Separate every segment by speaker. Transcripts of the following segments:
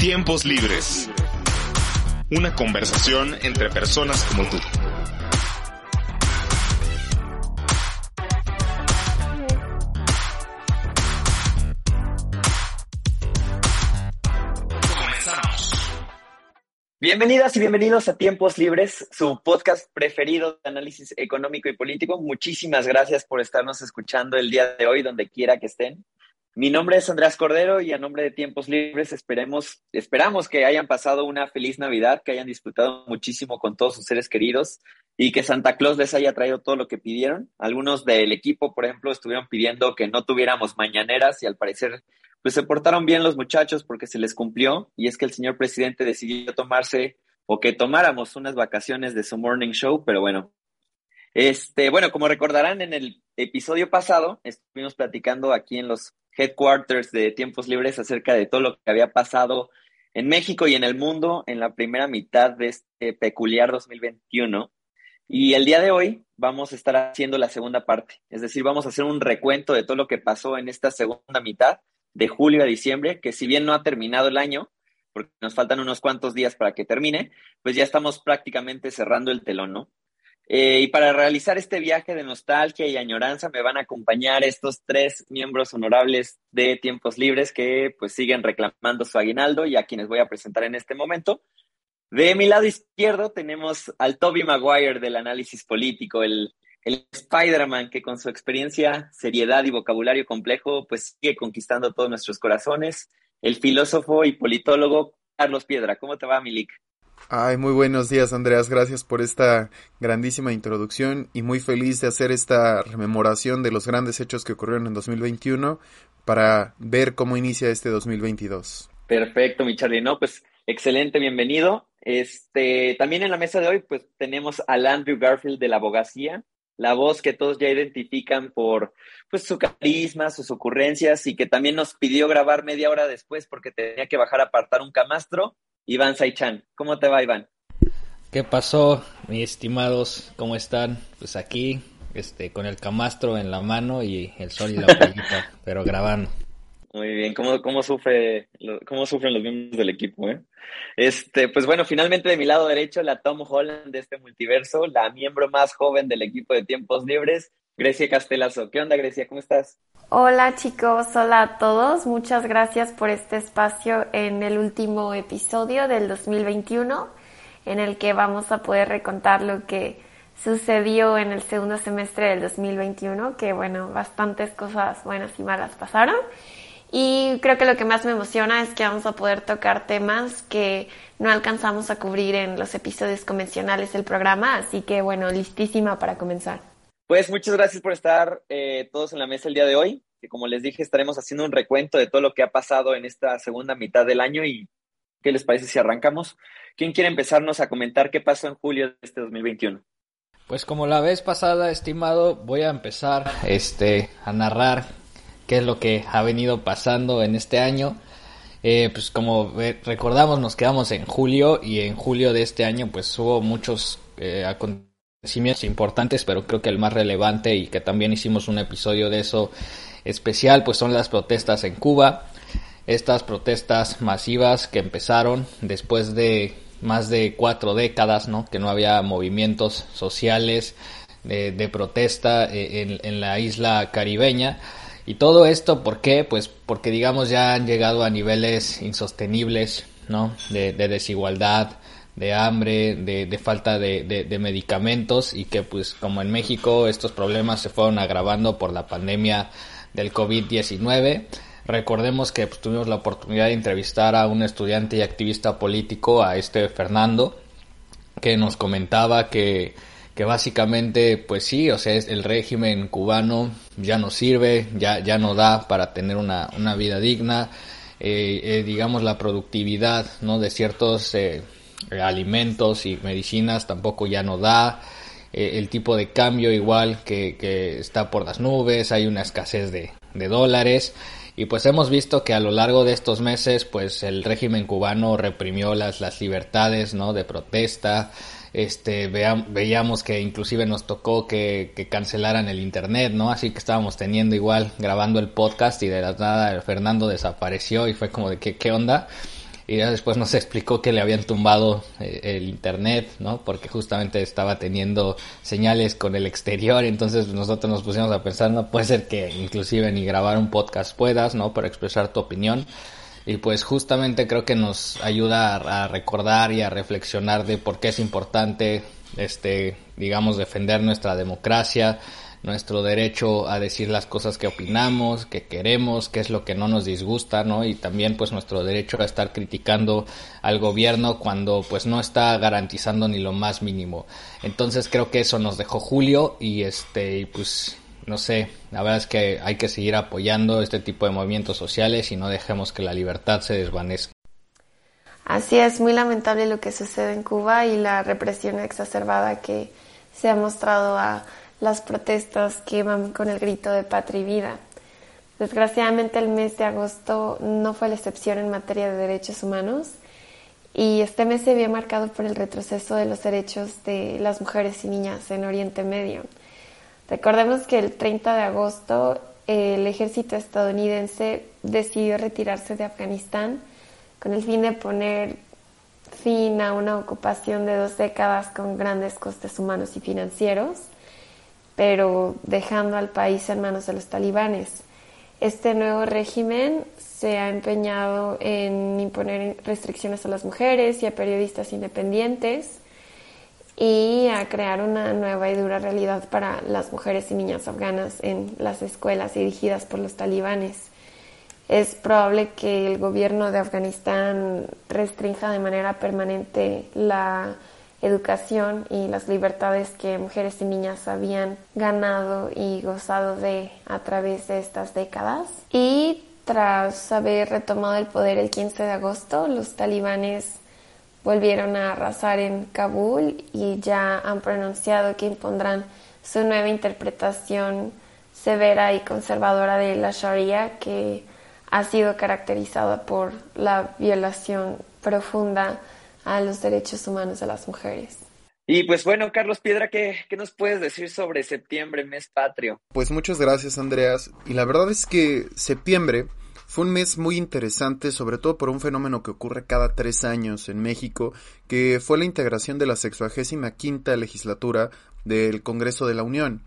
Speaker 1: Tiempos libres. Una conversación entre personas como tú.
Speaker 2: Bienvenidas y bienvenidos a Tiempos Libres, su podcast preferido de análisis económico y político. Muchísimas gracias por estarnos escuchando el día de hoy, donde quiera que estén. Mi nombre es Andrés Cordero y a nombre de Tiempos Libres esperemos, esperamos que hayan pasado una feliz Navidad, que hayan disfrutado muchísimo con todos sus seres queridos y que Santa Claus les haya traído todo lo que pidieron. Algunos del equipo, por ejemplo, estuvieron pidiendo que no tuviéramos mañaneras y al parecer pues se portaron bien los muchachos porque se les cumplió y es que el señor presidente decidió tomarse o que tomáramos unas vacaciones de su morning show, pero bueno. Este, bueno, como recordarán en el episodio pasado, estuvimos platicando aquí en los headquarters de Tiempos Libres acerca de todo lo que había pasado en México y en el mundo en la primera mitad de este peculiar 2021. Y el día de hoy vamos a estar haciendo la segunda parte, es decir, vamos a hacer un recuento de todo lo que pasó en esta segunda mitad de julio a diciembre, que si bien no ha terminado el año, porque nos faltan unos cuantos días para que termine, pues ya estamos prácticamente cerrando el telón, ¿no? Eh, y para realizar este viaje de nostalgia y añoranza me van a acompañar estos tres miembros honorables de Tiempos Libres que pues siguen reclamando su aguinaldo y a quienes voy a presentar en este momento. De mi lado izquierdo tenemos al Toby Maguire del análisis político, el el Spider-Man que con su experiencia, seriedad y vocabulario complejo, pues sigue conquistando todos nuestros corazones. El filósofo y politólogo Carlos Piedra. ¿Cómo te va, Milik?
Speaker 3: Ay, muy buenos días, Andreas. Gracias por esta grandísima introducción y muy feliz de hacer esta rememoración de los grandes hechos que ocurrieron en 2021 para ver cómo inicia este 2022.
Speaker 2: Perfecto, mi Charlie. No, pues excelente, bienvenido. Este, también en la mesa de hoy, pues tenemos al Andrew Garfield de la abogacía, la voz que todos ya identifican por pues su carisma, sus ocurrencias y que también nos pidió grabar media hora después porque tenía que bajar a apartar un camastro, Iván Saichan. ¿Cómo te va, Iván?
Speaker 4: ¿Qué pasó, mis estimados? ¿Cómo están? Pues aquí, este, con el camastro en la mano y el sol y la playita, pero grabando.
Speaker 2: Muy bien, ¿cómo, cómo, sufre, cómo sufren los miembros del equipo? Eh? Este, pues bueno, finalmente de mi lado derecho, la Tom Holland de este multiverso, la miembro más joven del equipo de Tiempos Libres, Grecia Castelazo. ¿Qué onda, Grecia? ¿Cómo estás?
Speaker 5: Hola chicos, hola a todos. Muchas gracias por este espacio en el último episodio del 2021, en el que vamos a poder recontar lo que sucedió en el segundo semestre del 2021, que bueno, bastantes cosas buenas y malas pasaron. Y creo que lo que más me emociona es que vamos a poder tocar temas que no alcanzamos a cubrir en los episodios convencionales del programa, así que bueno, listísima para comenzar.
Speaker 2: Pues muchas gracias por estar eh, todos en la mesa el día de hoy, que como les dije estaremos haciendo un recuento de todo lo que ha pasado en esta segunda mitad del año y qué les parece si arrancamos. ¿Quién quiere empezarnos a comentar qué pasó en julio de este 2021?
Speaker 4: Pues como la vez pasada, estimado, voy a empezar este, a narrar qué es lo que ha venido pasando en este año. Eh, pues como recordamos nos quedamos en julio y en julio de este año pues hubo muchos eh, acontecimientos importantes pero creo que el más relevante y que también hicimos un episodio de eso especial pues son las protestas en Cuba estas protestas masivas que empezaron después de más de cuatro décadas no que no había movimientos sociales de, protesta eh, en la isla caribeña y todo esto, ¿por qué? Pues porque digamos ya han llegado a niveles insostenibles, ¿no? De, desigualdad, de hambre, de, falta de, medicamentos y que pues como en México estos problemas se fueron agravando por la pandemia del COVID-19. Recordemos que pues, tuvimos la oportunidad de entrevistar a un estudiante y activista político, a este Fernando, que nos comentaba que que básicamente, pues sí, o sea, el régimen cubano ya no sirve, ya, ya no da para tener una, una vida digna, eh, eh, digamos la productividad, ¿no? De ciertos eh, alimentos y medicinas tampoco ya no da, el tipo de cambio igual que, que, está por las nubes, hay una escasez de, de dólares, y pues hemos visto que a lo largo de estos meses, pues el régimen cubano reprimió las, las libertades, ¿no? De protesta, este veíamos que inclusive nos tocó que, cancelaran el internet, ¿no? Así que estábamos teniendo igual grabando el podcast y de la nada Fernando desapareció y fue como de que qué onda. Y ya después nos explicó que le habían tumbado eh, el internet, ¿no? Porque justamente estaba teniendo señales con el exterior, entonces nosotros nos pusimos a pensar, no puede ser que inclusive ni grabar un podcast puedas, ¿no? Para expresar tu opinión. Y pues justamente creo que nos ayuda a, a recordar y a reflexionar de por qué es importante, este, digamos, defender nuestra democracia, nuestro derecho a decir las cosas que opinamos, que queremos, qué es lo que no nos disgusta, ¿no? Y también pues nuestro derecho a estar criticando al gobierno cuando pues no está garantizando ni lo más mínimo. Entonces creo que eso nos dejó Julio y este y pues no sé, la verdad es que hay que seguir apoyando este tipo de movimientos sociales y no dejemos que la libertad se desvanezca.
Speaker 5: Así es, muy lamentable lo que sucede en Cuba y la represión exacerbada que se ha mostrado a las protestas que van con el grito de patria y vida. Desgraciadamente el mes de agosto no fue la excepción en materia de derechos humanos y este mes se vio marcado por el retroceso de los derechos de las mujeres y niñas en Oriente Medio. Recordemos que el 30 de agosto el ejército estadounidense decidió retirarse de Afganistán con el fin de poner fin a una ocupación de dos décadas con grandes costes humanos y financieros pero dejando al país en manos de los talibanes. Este nuevo régimen se ha empeñado en imponer restricciones a las mujeres y a periodistas independientes y a crear una nueva y dura realidad para las mujeres y niñas afganas en las escuelas dirigidas por los talibanes. Es probable que el gobierno de Afganistán restrinja de manera permanente la educación y las libertades que mujeres y niñas habían ganado y gozado de a través de estas décadas. Y tras haber retomado el poder el 15 de agosto, los talibanes volvieron a arrasar en Kabul y ya han pronunciado que impondrán su nueva interpretación severa y conservadora de la Sharia que ha sido caracterizada por la violación profunda a los derechos humanos de las mujeres.
Speaker 2: Y pues bueno, Carlos Piedra, ¿qué, ¿qué, nos puedes decir sobre septiembre, mes patrio?
Speaker 3: Pues muchas gracias, Andreas. Y la verdad es que septiembre fue un mes muy interesante, sobre todo por un fenómeno que ocurre cada tres años en México, que fue la integración de la sexuagésima quinta legislatura del Congreso de la Unión.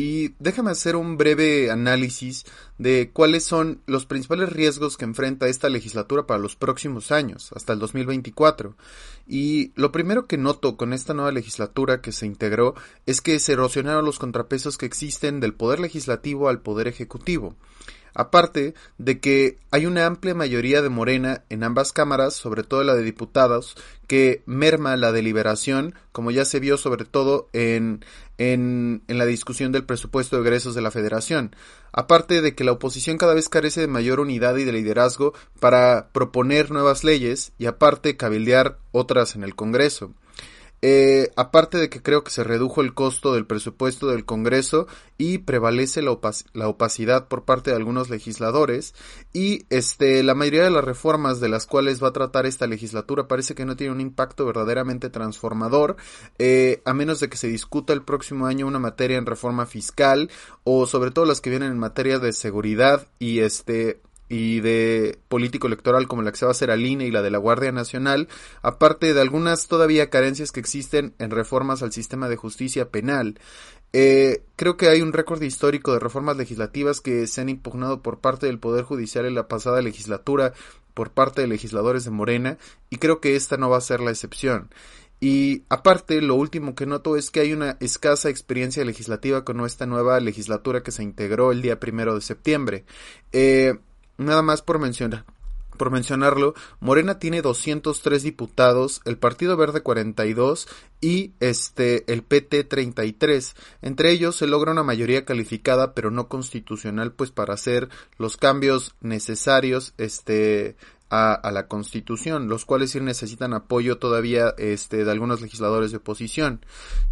Speaker 3: Y déjame hacer un breve análisis de cuáles son los principales riesgos que enfrenta esta legislatura para los próximos años, hasta el 2024. Y lo primero que noto con esta nueva legislatura que se integró es que se erosionaron los contrapesos que existen del poder legislativo al poder ejecutivo. Aparte de que hay una amplia mayoría de Morena en ambas cámaras, sobre todo la de diputados, que merma la deliberación, como ya se vio sobre todo en, en, la discusión del presupuesto de egresos de la Federación. Aparte de que la oposición cada vez carece de mayor unidad y de liderazgo para proponer nuevas leyes y aparte cabildear otras en el Congreso. Eh, aparte de que creo que se redujo el costo del presupuesto del Congreso y prevalece la, la, opacidad por parte de algunos legisladores y este la mayoría de las reformas de las cuales va a tratar esta legislatura parece que no tiene un impacto verdaderamente transformador eh, a menos de que se discuta el próximo año una materia en reforma fiscal o sobre todo las que vienen en materia de seguridad y este y de político electoral como la que se va a hacer al INE y la de la Guardia Nacional, aparte de algunas todavía carencias que existen en reformas al sistema de justicia penal. Eh, creo que hay un récord histórico de reformas legislativas que se han impugnado por parte del Poder Judicial en la pasada legislatura por parte de legisladores de Morena y creo que esta no va a ser la excepción. Y aparte, lo último que noto es que hay una escasa experiencia legislativa con esta nueva legislatura que se integró el día primero de septiembre. Eh, Nada más por mencionar. Por mencionarlo, Morena tiene 203 diputados, el Partido Verde 42 y este el PT 33. Entre ellos se logra una mayoría calificada pero no constitucional pues para hacer los cambios necesarios este a, a, la Constitución, los cuales sí necesitan apoyo todavía este, de algunos legisladores de oposición.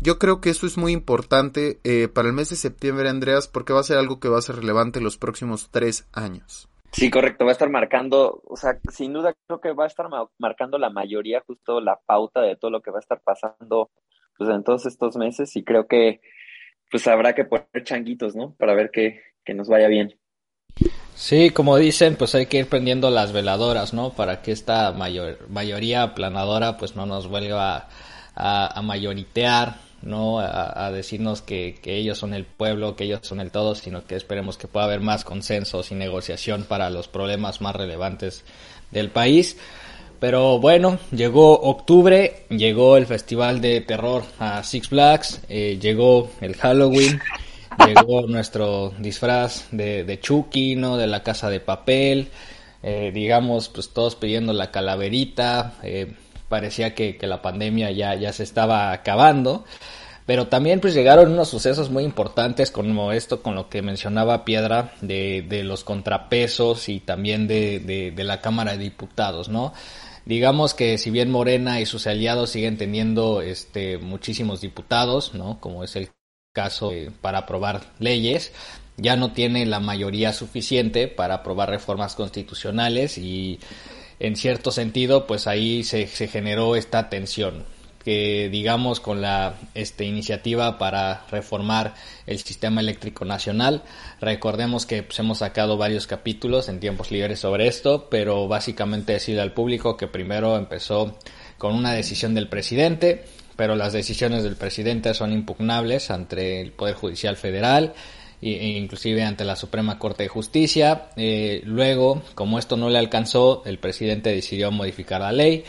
Speaker 3: Yo creo que esto es muy importante eh, para el mes de septiembre, Andreas, porque va a ser algo que va a ser relevante en los próximos tres años.
Speaker 2: Sí, correcto, va a estar marcando, o sea, sin duda creo que va a estar marcando la mayoría, justo la pauta de todo lo que va a estar pasando pues en todos estos meses y creo que pues habrá que poner changuitos, ¿no? Para ver que, que nos vaya bien.
Speaker 4: Sí, como dicen, pues hay que ir prendiendo las veladoras, ¿no? Para que esta mayor, mayoría planadora pues no nos vuelva a, mayoritear, ¿no? A, decirnos que, que, ellos son el pueblo, que ellos son el todo, sino que esperemos que pueda haber más consensos y negociación para los problemas más relevantes del país. Pero bueno, llegó octubre, llegó el festival de terror a Six Flags, eh, llegó el Halloween, llegó nuestro disfraz de, de, Chucky, ¿no? De la casa de papel, eh, digamos, pues todos pidiendo la calaverita, eh, parecía que, que, la pandemia ya, ya se estaba acabando. Pero también pues llegaron unos sucesos muy importantes como esto, con lo que mencionaba Piedra, de, de los contrapesos y también de, de, de la Cámara de Diputados, ¿no? digamos que si bien Morena y sus aliados siguen teniendo este muchísimos diputados, ¿no? Como es el caso para aprobar leyes, ya no tiene la mayoría suficiente para aprobar reformas constitucionales y en cierto sentido pues ahí se, generó esta tensión que digamos con la este, iniciativa para reformar el sistema eléctrico nacional. Recordemos que pues, hemos sacado varios capítulos en tiempos libres sobre esto, pero básicamente decirle al público que primero empezó con una decisión del presidente, pero las decisiones del presidente son impugnables ante el Poder Judicial Federal inclusive ante la Suprema Corte de Justicia. Eh, luego, como esto no le alcanzó, el presidente decidió modificar la ley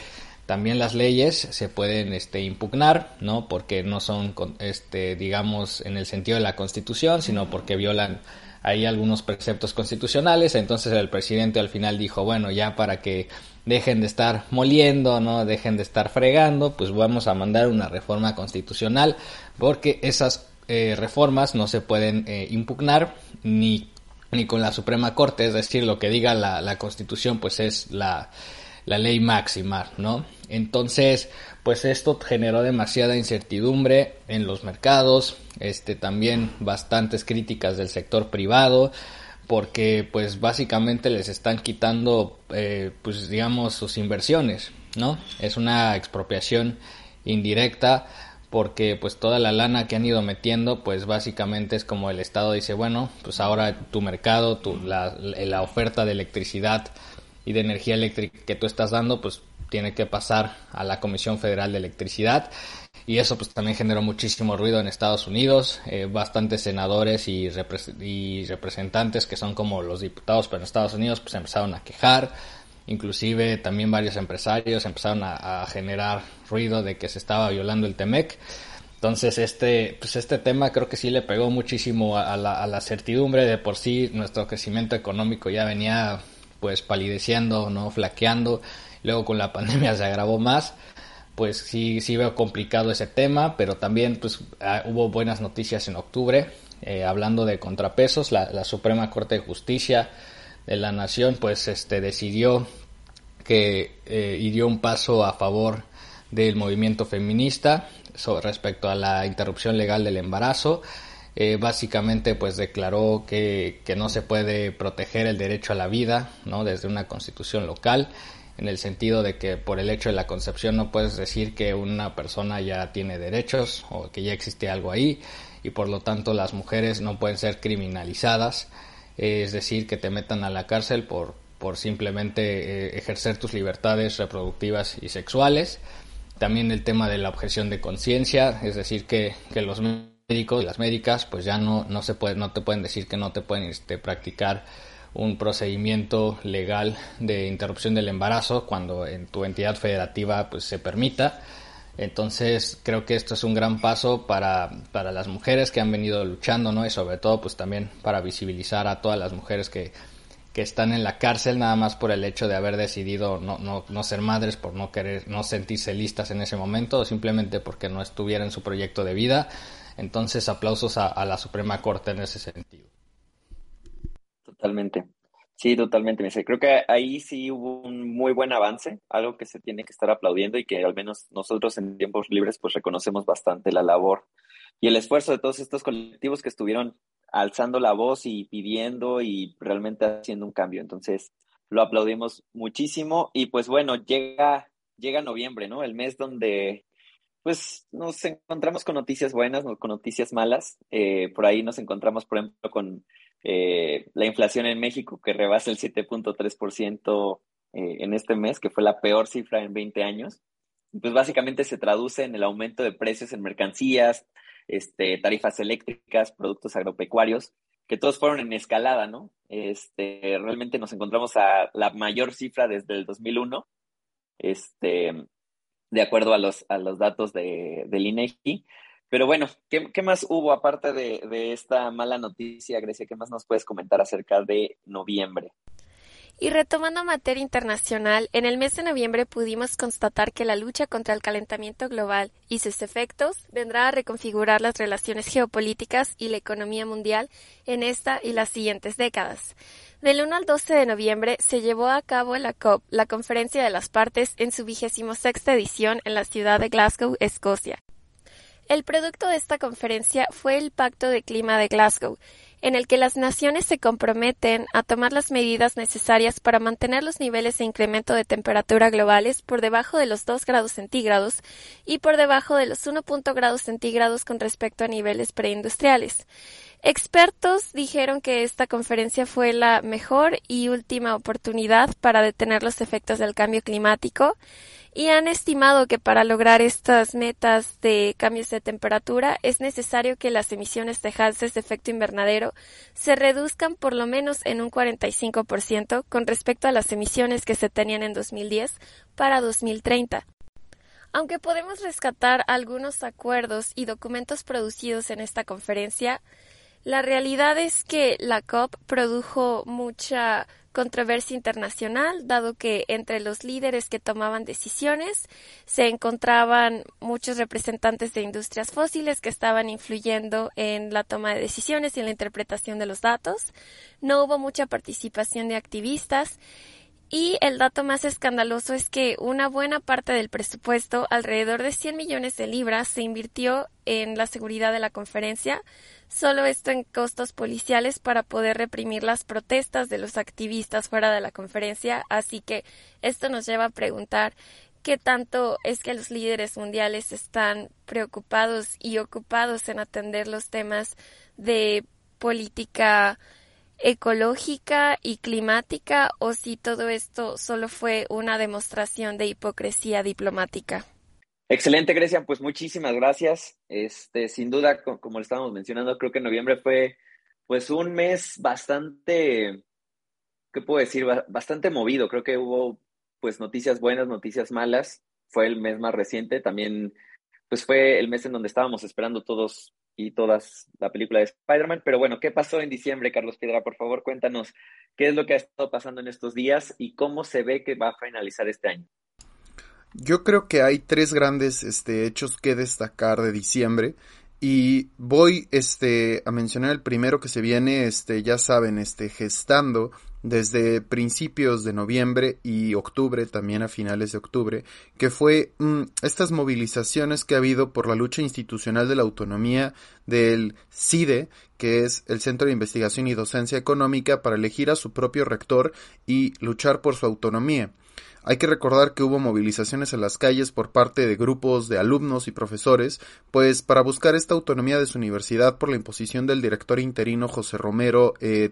Speaker 4: también las leyes se pueden este, impugnar, ¿no? Porque no son, este, digamos, en el sentido de la Constitución, sino porque violan ahí algunos preceptos constitucionales. Entonces el presidente al final dijo, bueno, ya para que dejen de estar moliendo, ¿no? Dejen de estar fregando, pues vamos a mandar una reforma constitucional, porque esas eh, reformas no se pueden eh, impugnar ni, ni con la Suprema Corte, es decir, lo que diga la, la Constitución, pues es la la ley máxima, ¿no? Entonces, pues esto generó demasiada incertidumbre en los mercados, este también bastantes críticas del sector privado, porque pues básicamente les están quitando, eh, pues digamos, sus inversiones, ¿no? Es una expropiación indirecta porque pues toda la lana que han ido metiendo pues básicamente es como el Estado dice bueno pues ahora tu mercado tu, la, la oferta de electricidad y de energía eléctrica que tú estás dando, pues tiene que pasar a la Comisión Federal de Electricidad y eso pues también generó muchísimo ruido en Estados Unidos, eh, bastantes senadores y, y, representantes que son como los diputados pero en Estados Unidos pues empezaron a quejar, inclusive también varios empresarios empezaron a, generar ruido de que se estaba violando el TEMEC. Entonces este, pues este tema creo que sí le pegó muchísimo a la, a la certidumbre de por sí nuestro crecimiento económico ya venía pues palideciendo, ¿no? Flaqueando. Luego con la pandemia se agravó más. Pues sí, sí veo complicado ese tema, pero también pues ah, hubo buenas noticias en octubre. Eh, hablando de contrapesos, la, Suprema Corte de Justicia de la Nación pues este decidió que eh, dio un paso a favor del movimiento feminista respecto a la interrupción legal del embarazo eh, básicamente pues declaró que, que, no se puede proteger el derecho a la vida ¿no? desde una constitución local en el sentido de que por el hecho de la concepción no puedes decir que una persona ya tiene derechos o que ya existe algo ahí y por lo tanto las mujeres no pueden ser criminalizadas es decir que te metan a la cárcel por, por simplemente eh, ejercer tus libertades reproductivas y sexuales también el tema de la objeción de conciencia es decir que, que los médicos y las médicas pues ya no, no se puede, no te pueden decir que no te pueden este, practicar un procedimiento legal de interrupción del embarazo cuando en tu entidad federativa pues se permita. Entonces creo que esto es un gran paso para, para las mujeres que han venido luchando, ¿no? Y sobre todo pues también para visibilizar a todas las mujeres que, que están en la cárcel nada más por el hecho de haber decidido no, no, no ser madres, por no querer, no sentirse listas en ese momento, o simplemente porque no estuviera en su proyecto de vida. Entonces, aplausos a, la Suprema Corte en ese sentido.
Speaker 2: Totalmente. Sí, totalmente. Creo que ahí sí hubo un muy buen avance, algo que se tiene que estar aplaudiendo y que al menos nosotros en tiempos libres pues reconocemos bastante la labor y el esfuerzo de todos estos colectivos que estuvieron alzando la voz y pidiendo y realmente haciendo un cambio. Entonces, lo aplaudimos muchísimo y pues bueno, llega llega noviembre, ¿no? El mes donde pues nos encontramos con noticias buenas, con noticias malas. Eh, por ahí nos encontramos, por ejemplo, con eh, la inflación en México que rebasa el 7.3% eh, en este mes, que fue la peor cifra en 20 años. Pues básicamente se traduce en el aumento de precios en mercancías, este, tarifas eléctricas, productos agropecuarios, que todos fueron en escalada, ¿no? Este, realmente nos encontramos a la mayor cifra desde el 2001, este, de acuerdo a los, a los datos de, del INEGI. Pero bueno, ¿qué, ¿qué, más hubo aparte de, de esta mala noticia, Grecia? ¿Qué más nos puedes comentar acerca de noviembre?
Speaker 5: Y retomando materia internacional, en el mes de noviembre pudimos constatar que la lucha contra el calentamiento global y sus efectos vendrá a reconfigurar las relaciones geopolíticas y la economía mundial en esta y las siguientes décadas. Del 1 al 12 de noviembre se llevó a cabo la COP, la Conferencia de las Partes, en su vigésimo sexta edición en la ciudad de Glasgow, Escocia. El producto de esta conferencia fue el Pacto de Clima de Glasgow, en el que las naciones se comprometen a tomar las medidas necesarias para mantener los niveles de incremento de temperatura globales por debajo de los 2 grados centígrados y por debajo de los 1 grados centígrados con respecto a niveles preindustriales. Expertos dijeron que esta conferencia fue la mejor y última oportunidad para detener los efectos del cambio climático y han estimado que para lograr estas metas de cambios de temperatura es necesario que las emisiones de gases de efecto invernadero se reduzcan por lo menos en un 45% con respecto a las emisiones que se tenían en 2010 para 2030. Aunque podemos rescatar algunos acuerdos y documentos producidos en esta conferencia, la realidad es que la COP produjo mucha controversia internacional, dado que entre los líderes que tomaban decisiones se encontraban muchos representantes de industrias fósiles que estaban influyendo en la toma de decisiones y en la interpretación de los datos. No hubo mucha participación de activistas y el dato más escandaloso es que una buena parte del presupuesto, alrededor de 100 millones de libras, se invirtió en la seguridad de la conferencia, solo esto en costos policiales para poder reprimir las protestas de los activistas fuera de la conferencia, así que esto nos lleva a preguntar qué tanto es que los líderes mundiales están preocupados y ocupados en atender los temas de política ecológica y climática o si todo esto solo fue una demostración de hipocresía diplomática.
Speaker 2: Excelente, Grecia, pues muchísimas gracias. Este, sin duda, como le estábamos mencionando, creo que noviembre fue pues un mes bastante, ¿qué puedo decir? Bastante movido. Creo que hubo pues noticias buenas, noticias malas. Fue el mes más reciente. También pues fue el mes en donde estábamos esperando todos y todas la película de Spider-Man. Pero bueno, ¿qué pasó en diciembre, Carlos Piedra? Por favor, cuéntanos qué es lo que ha estado pasando en estos días y cómo se ve que va a finalizar este año.
Speaker 3: Yo creo que hay tres grandes este, hechos que destacar de diciembre. Y voy este, a mencionar el primero que se viene, este, ya saben, este, gestando desde principios de noviembre y octubre, también a finales de octubre, que fue mm, estas movilizaciones que ha habido por la lucha institucional de la autonomía del CIDE, que es el Centro de Investigación y Docencia Económica, para elegir a su propio rector y luchar por su autonomía. Hay que recordar que hubo movilizaciones en las calles por parte de grupos de alumnos y profesores, pues para buscar esta autonomía de su universidad por la imposición del director interino José Romero eh,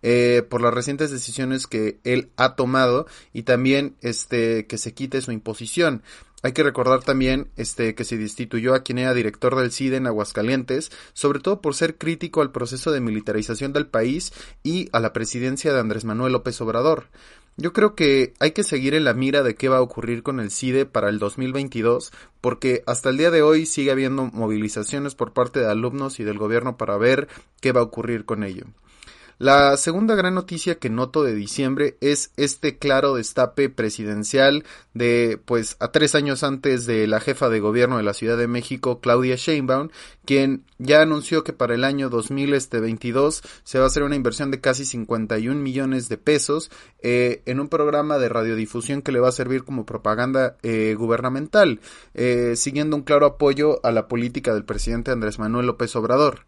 Speaker 3: eh, por las recientes decisiones que él ha tomado y también este que se quite su imposición. Hay que recordar también este que se destituyó a quien era director del CIDE en Aguascalientes, sobre todo por ser crítico al proceso de militarización del país y a la presidencia de Andrés Manuel López Obrador. Yo creo que hay que seguir en la mira de qué va a ocurrir con el CIDE para el 2022, porque hasta el día de hoy sigue habiendo movilizaciones por parte de alumnos y del gobierno para ver qué va a ocurrir con ello. La segunda gran noticia que noto de diciembre es este claro destape presidencial de, pues, a tres años antes de la jefa de gobierno de la Ciudad de México, Claudia Sheinbaum, quien ya anunció que para el año 2022 se va a hacer una inversión de casi 51 millones de pesos eh, en un programa de radiodifusión que le va a servir como propaganda eh, gubernamental, eh, siguiendo un claro apoyo a la política del presidente Andrés Manuel López Obrador.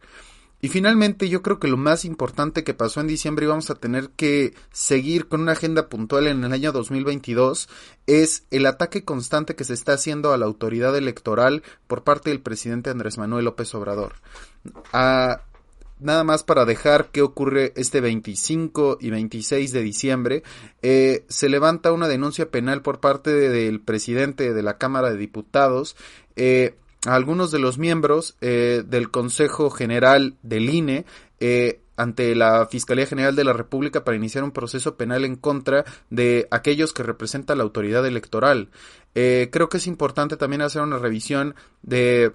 Speaker 3: Y finalmente yo creo que lo más importante que pasó en diciembre y vamos a tener que seguir con una agenda puntual en el año 2022 es el ataque constante que se está haciendo a la autoridad electoral por parte del presidente Andrés Manuel López Obrador. A nada más para dejar qué ocurre este 25 y 26 de diciembre, eh, se levanta una denuncia penal por parte del presidente de la Cámara de Diputados. Eh, algunos de los miembros eh, del Consejo General del INE eh, ante la Fiscalía General de la República para iniciar un proceso penal en contra de aquellos que representan la autoridad electoral. Eh, creo que es importante también hacer una revisión de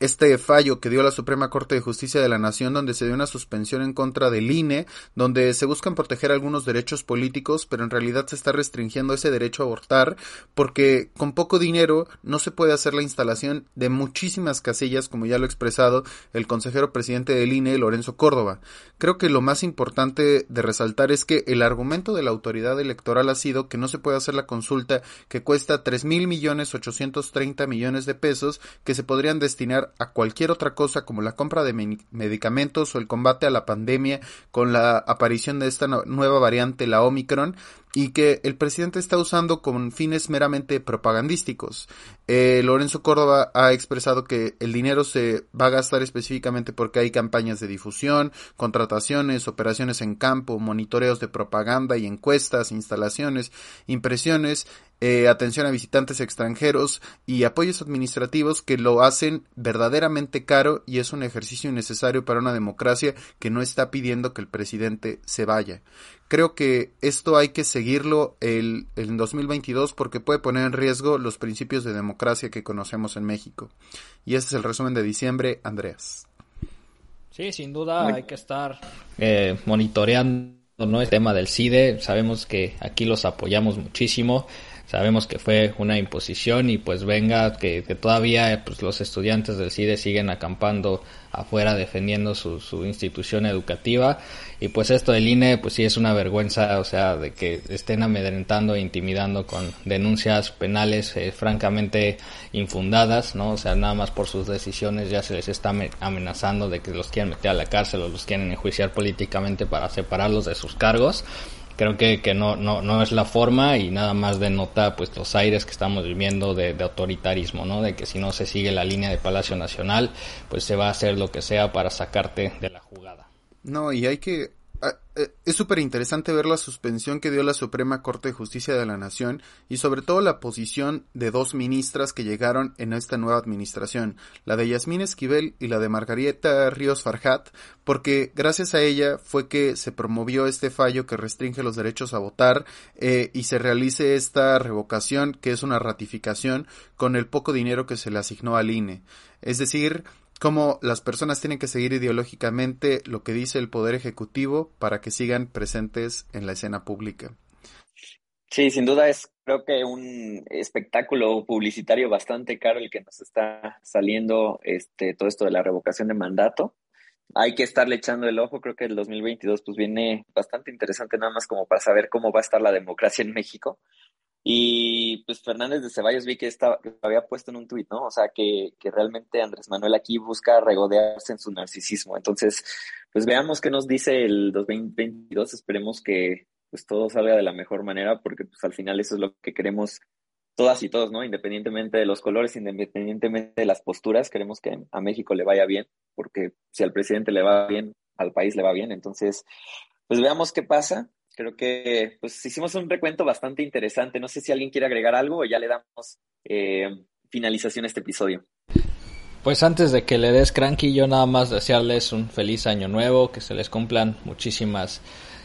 Speaker 3: este fallo que dio la Suprema Corte de Justicia de la Nación, donde se dio una suspensión en contra del INE, donde se buscan proteger algunos derechos políticos, pero en realidad se está restringiendo ese derecho a abortar, porque con poco dinero no se puede hacer la instalación de muchísimas casillas, como ya lo ha expresado el consejero presidente del INE, Lorenzo Córdoba. Creo que lo más importante de resaltar es que el argumento de la autoridad electoral ha sido que no se puede hacer la consulta que cuesta tres mil millones ochocientos treinta millones de pesos que se podrían destinar a cualquier otra cosa como la compra de medicamentos o el combate a la pandemia con la aparición de esta nueva variante, la Omicron, y que el presidente está usando con fines meramente propagandísticos. Eh, Lorenzo Córdoba ha expresado que el dinero se va a gastar específicamente porque hay campañas de difusión, contrataciones, operaciones en campo, monitoreos de propaganda y encuestas, instalaciones, impresiones, eh, atención a visitantes extranjeros y apoyos administrativos que lo hacen verdaderamente caro y es un ejercicio innecesario para una democracia que no está pidiendo que el presidente se vaya. Creo que esto hay que seguirlo el, en 2022 porque puede poner en riesgo los principios de democracia que conocemos en México. Y este es el resumen de diciembre, Andreas.
Speaker 4: Sí, sin duda hay que estar eh, monitoreando ¿no? el tema del CIDE. Sabemos que aquí los apoyamos muchísimo. Sabemos que fue una imposición y pues venga que, todavía pues, los estudiantes del CIDE siguen acampando afuera defendiendo su, su, institución educativa. Y pues esto del INE pues sí es una vergüenza o sea de que estén amedrentando e intimidando con denuncias penales eh, francamente infundadas no o sea nada más por sus decisiones ya se les está amenazando de que los quieren meter a la cárcel o los quieren enjuiciar políticamente para separarlos de sus cargos creo que, que no, no, no es la forma y nada más denota pues los aires que estamos viviendo de, de, autoritarismo, ¿no? De que si no se sigue la línea de Palacio Nacional, pues se va a hacer lo que sea para sacarte de la jugada.
Speaker 3: No, y hay que es súper interesante ver la suspensión que dio la Suprema Corte de Justicia de la Nación y sobre todo la posición de dos ministras que llegaron en esta nueva administración, la de Yasmín Esquivel y la de Margarita Ríos Farjat, porque gracias a ella fue que se promovió este fallo que restringe los derechos a votar eh, y se realice esta revocación que es una ratificación con el poco dinero que se le asignó al INE. Es decir, cómo las personas tienen que seguir ideológicamente lo que dice el Poder Ejecutivo para que sigan presentes en la escena pública.
Speaker 2: Sí, sin duda es creo que un espectáculo publicitario bastante caro el que nos está saliendo este todo esto de la revocación de mandato. Hay que estarle echando el ojo, creo que el 2022 pues viene bastante interesante nada más como para saber cómo va a estar la democracia en México. Y pues Fernández de Ceballos vi que, estaba, que había puesto en un tuit, ¿no? O sea, que, que realmente Andrés Manuel aquí busca regodearse en su narcisismo. Entonces, pues veamos qué nos dice el 2022. Esperemos que pues todo salga de la mejor manera, porque pues al final eso es lo que queremos todas y todos, ¿no? Independientemente de los colores, independientemente de las posturas, queremos que a México le vaya bien, porque si al presidente le va bien, al país le va bien. Entonces, pues veamos qué pasa creo que pues hicimos un recuento bastante interesante. No sé si alguien quiere agregar algo o ya le damos eh, finalización a este episodio.
Speaker 4: Pues antes de que le des cranky, yo nada más desearles un feliz año nuevo, que se les cumplan muchísimas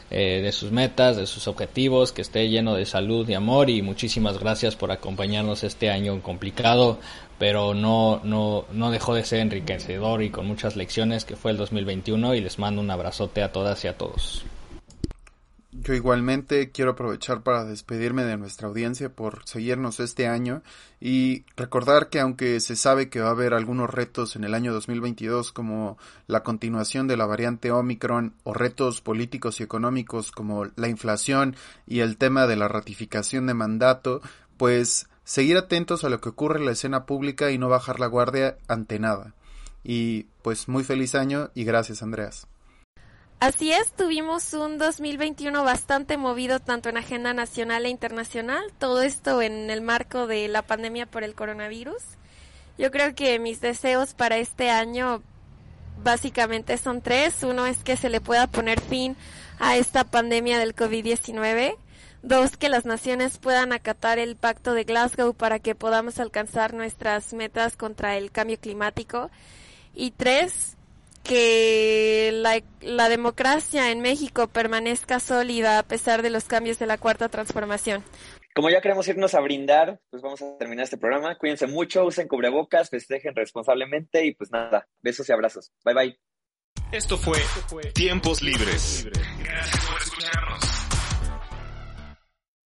Speaker 4: eh, de sus metas, de sus objetivos, que esté lleno de salud y amor y muchísimas gracias por acompañarnos este año complicado, pero no, no, no dejó de ser enriquecedor y con muchas lecciones que fue el 2021 y les mando un abrazote a todas y a todos.
Speaker 3: Yo igualmente quiero aprovechar para despedirme de nuestra audiencia por seguirnos este año y recordar que aunque se sabe que va a haber algunos retos en el año 2022 como la continuación de la variante Omicron o retos políticos y económicos como la inflación y el tema de la ratificación de mandato, pues seguir atentos a lo que ocurre en la escena pública y no bajar la guardia ante nada. Y pues muy feliz año y gracias Andreas.
Speaker 5: Así es, tuvimos un 2021 bastante movido tanto en agenda nacional e internacional, todo esto en el marco de la pandemia por el coronavirus. Yo creo que mis deseos para este año básicamente son tres. Uno es que se le pueda poner fin a esta pandemia del COVID-19. Dos, que las naciones puedan acatar el pacto de Glasgow para que podamos alcanzar nuestras metas contra el cambio climático. Y tres, que la, la, democracia en México permanezca sólida a pesar de los cambios de la cuarta transformación.
Speaker 2: Como ya queremos irnos a brindar, pues vamos a terminar este programa. Cuídense mucho, usen cubrebocas, festejen responsablemente y pues nada, besos y abrazos. Bye bye.
Speaker 1: Esto fue Tiempos Libres. Gracias.